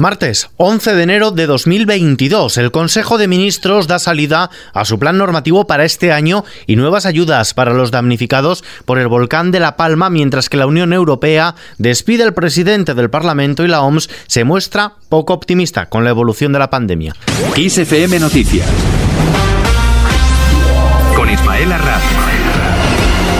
Martes 11 de enero de 2022, el Consejo de Ministros da salida a su plan normativo para este año y nuevas ayudas para los damnificados por el volcán de La Palma, mientras que la Unión Europea despide al presidente del Parlamento y la OMS se muestra poco optimista con la evolución de la pandemia. Noticias. Con Ismael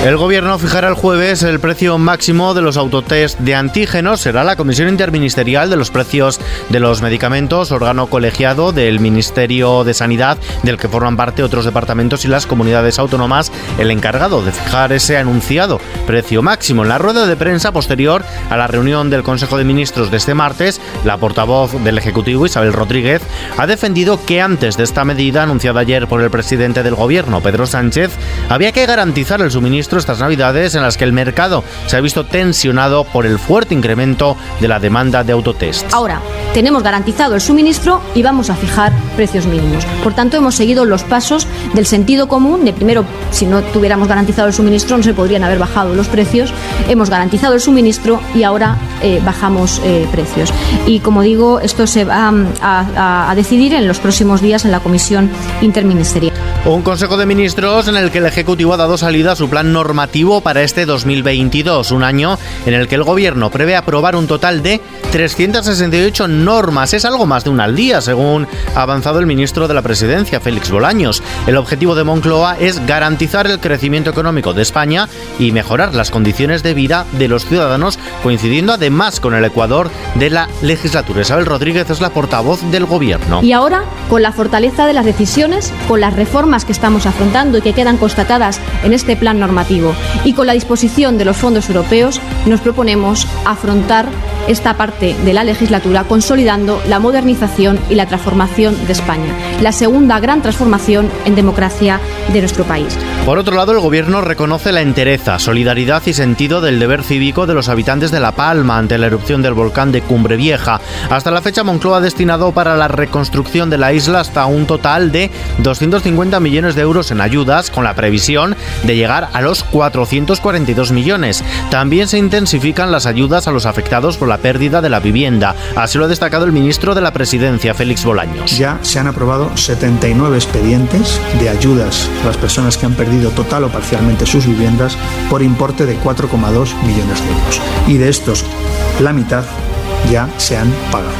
el gobierno fijará el jueves el precio máximo de los autotest de antígenos. Será la Comisión Interministerial de los Precios de los Medicamentos, órgano colegiado del Ministerio de Sanidad, del que forman parte otros departamentos y las comunidades autónomas, el encargado de fijar ese anunciado precio máximo. En la rueda de prensa posterior a la reunión del Consejo de Ministros de este martes, la portavoz del Ejecutivo, Isabel Rodríguez, ha defendido que antes de esta medida anunciada ayer por el presidente del Gobierno, Pedro Sánchez, había que garantizar el suministro estas navidades en las que el mercado se ha visto tensionado por el fuerte incremento de la demanda de autotest. Ahora, tenemos garantizado el suministro y vamos a fijar precios mínimos. Por tanto, hemos seguido los pasos del sentido común de primero, si no tuviéramos garantizado el suministro, no se podrían haber bajado los precios. Hemos garantizado el suministro y ahora eh, bajamos eh, precios. Y como digo, esto se va mm, a decidir en los próximos días en la Comisión Interministerial. Un Consejo de Ministros en el que el Ejecutivo ha dado salida a su plan normativo para este 2022, un año en el que el Gobierno prevé aprobar un total de 368 normas. Es algo más de una al día, según ha avanzado el ministro de la Presidencia, Félix Bolaños. El objetivo de Moncloa es garantizar el crecimiento económico de España y mejorar las condiciones de vida de los ciudadanos, coincidiendo además con el Ecuador de la legislatura. Isabel Rodríguez es la portavoz del Gobierno. Y ahora, con la fortaleza de las decisiones, con las reformas que estamos afrontando y que quedan constatadas en este plan normativo y con la disposición de los fondos europeos nos proponemos afrontar esta parte de la legislatura consolidando la modernización y la transformación de España, la segunda gran transformación en democracia de nuestro país. Por otro lado, el Gobierno reconoce la entereza, solidaridad y sentido del deber cívico de los habitantes de La Palma ante la erupción del volcán de Cumbre Vieja. Hasta la fecha, Moncloa ha destinado para la reconstrucción de la isla hasta un total de 250 millones de euros en ayudas, con la previsión de llegar a los 442 millones. También se intensifican las ayudas a los afectados por la pérdida de la vivienda. Así lo ha destacado el ministro de la Presidencia, Félix Bolaños. Ya se han aprobado 79 expedientes de ayudas a las personas que han perdido total o parcialmente sus viviendas por importe de 4,2 millones de euros. Y de estos, la mitad ya se han pagado.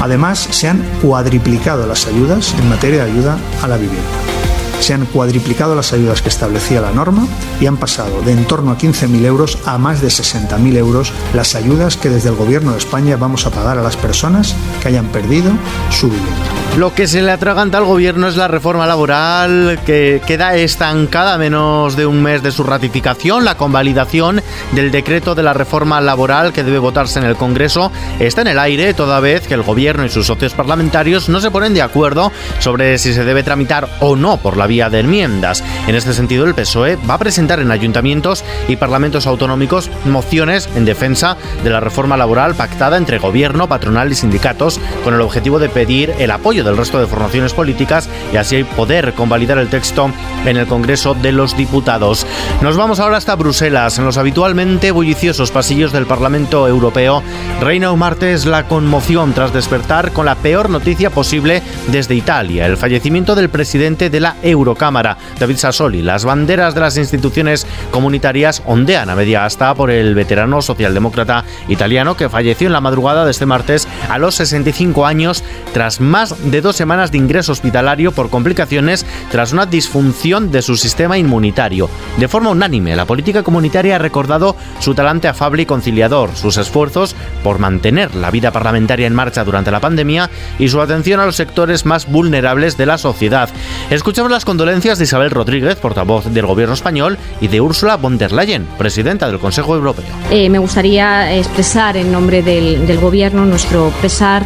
Además, se han cuadriplicado las ayudas en materia de ayuda a la vivienda se han cuadriplicado las ayudas que establecía la norma y han pasado de en torno a 15.000 euros a más de 60.000 euros las ayudas que desde el Gobierno de España vamos a pagar a las personas que hayan perdido su vivienda. Lo que se le atraganta al gobierno es la reforma laboral que queda estancada a menos de un mes de su ratificación. La convalidación del decreto de la reforma laboral que debe votarse en el Congreso está en el aire toda vez que el gobierno y sus socios parlamentarios no se ponen de acuerdo sobre si se debe tramitar o no por la vía de enmiendas. En este sentido, el PSOE va a presentar en ayuntamientos y parlamentos autonómicos mociones en defensa de la reforma laboral pactada entre gobierno, patronal y sindicatos con el objetivo de pedir el apoyo del resto de formaciones políticas y así poder convalidar el texto en el Congreso de los Diputados. Nos vamos ahora hasta Bruselas. En los habitualmente bulliciosos pasillos del Parlamento Europeo reina un martes la conmoción tras despertar con la peor noticia posible desde Italia, el fallecimiento del presidente de la Eurocámara, David Sassoli. Las banderas de las instituciones comunitarias ondean a media asta por el veterano socialdemócrata italiano que falleció en la madrugada de este martes a los 65 años tras más de dos semanas de ingreso hospitalario por complicaciones tras una disfunción de su sistema inmunitario. De forma unánime, la política comunitaria ha recordado su talante afable y conciliador, sus esfuerzos por mantener la vida parlamentaria en marcha durante la pandemia y su atención a los sectores más vulnerables de la sociedad. Escuchamos las condolencias de Isabel Rodríguez, portavoz del gobierno español, y de Ursula von der Leyen, presidenta del Consejo Europeo. Eh, me gustaría expresar en nombre del, del gobierno nuestro pesar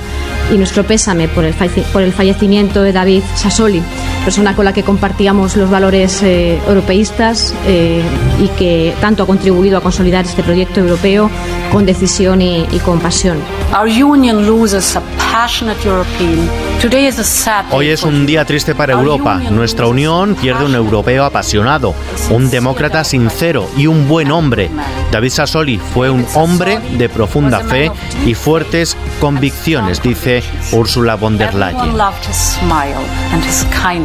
y nuestro pésame por el, por el fallecimiento de David Sassoli persona con la que compartíamos los valores eh, europeístas eh, y que tanto ha contribuido a consolidar este proyecto europeo con decisión y, y con pasión. Our union loses a passionate European. Today is a sad day Hoy es un día triste para Europa. Nuestra unión pierde un europeo apasionado, un demócrata sincero y un buen hombre. David Sassoli fue un hombre de profunda fe y fuertes convicciones, dice Ursula von der Leyen.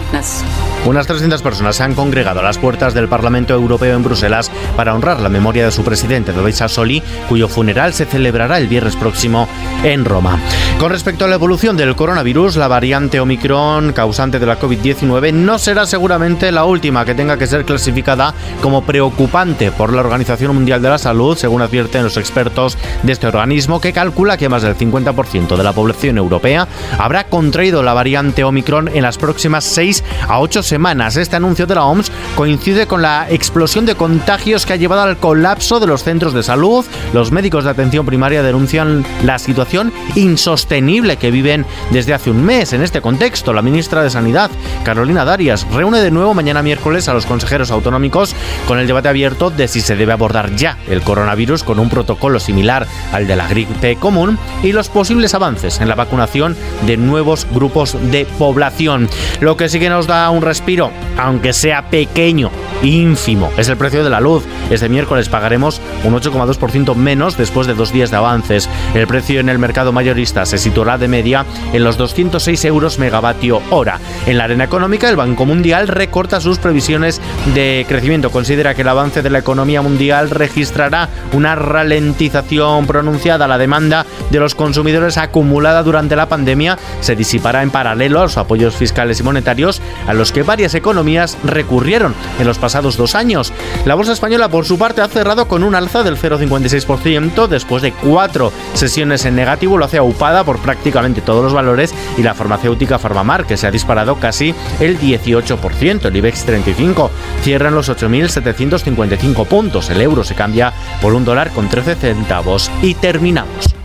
fitness. Unas 300 personas se han congregado a las puertas del Parlamento Europeo en Bruselas para honrar la memoria de su presidente, David Sassoli, cuyo funeral se celebrará el viernes próximo en Roma. Con respecto a la evolución del coronavirus, la variante Omicron causante de la COVID-19 no será seguramente la última que tenga que ser clasificada como preocupante por la Organización Mundial de la Salud, según advierten los expertos de este organismo, que calcula que más del 50% de la población europea habrá contraído la variante Omicron en las próximas 6 a 8 semanas. Este anuncio de la OMS coincide con la explosión de contagios que ha llevado al colapso de los centros de salud. Los médicos de atención primaria denuncian la situación insostenible que viven desde hace un mes. En este contexto, la ministra de Sanidad, Carolina Darias, reúne de nuevo mañana miércoles a los consejeros autonómicos con el debate abierto de si se debe abordar ya el coronavirus con un protocolo similar al de la gripe común y los posibles avances en la vacunación de nuevos grupos de población. Lo que sí que nos da un respiro, aunque sea pequeño, ínfimo, es el precio de la luz. Este miércoles pagaremos un 8,2% menos después de dos días de avances. El precio en el mercado mayorista se situará de media en los 206 euros megavatio hora. En la arena económica, el Banco Mundial recorta sus previsiones de crecimiento. Considera que el avance de la economía mundial registrará una ralentización pronunciada. La demanda de los consumidores acumulada durante la pandemia se disipará en paralelo a los apoyos fiscales y monetarios a los que varias economías recurrieron en los pasados dos años. La bolsa española, por su parte, ha cerrado con un alza del 0,56% después de cuatro sesiones en negativo. Lo hace aupada por prácticamente todos los valores y la farmacéutica Farmamar, que se ha disparado casi el 18%. El IBEX 35 cierra en los 8.755 puntos. El euro se cambia por un dólar con 13 centavos. Y terminamos.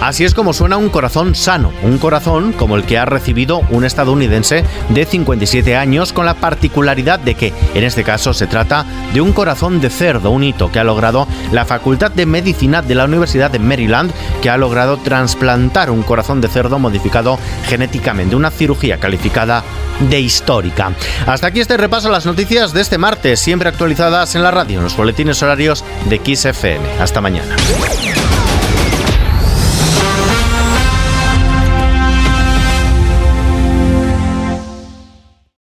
Así es como suena un corazón sano, un corazón como el que ha recibido un estadounidense de 57 años con la particularidad de que, en este caso, se trata de un corazón de cerdo, un hito que ha logrado la Facultad de Medicina de la Universidad de Maryland, que ha logrado trasplantar un corazón de cerdo modificado genéticamente, una cirugía calificada de histórica. Hasta aquí este repaso a las noticias de este martes, siempre actualizadas en la radio, en los boletines horarios de XFM. Hasta mañana.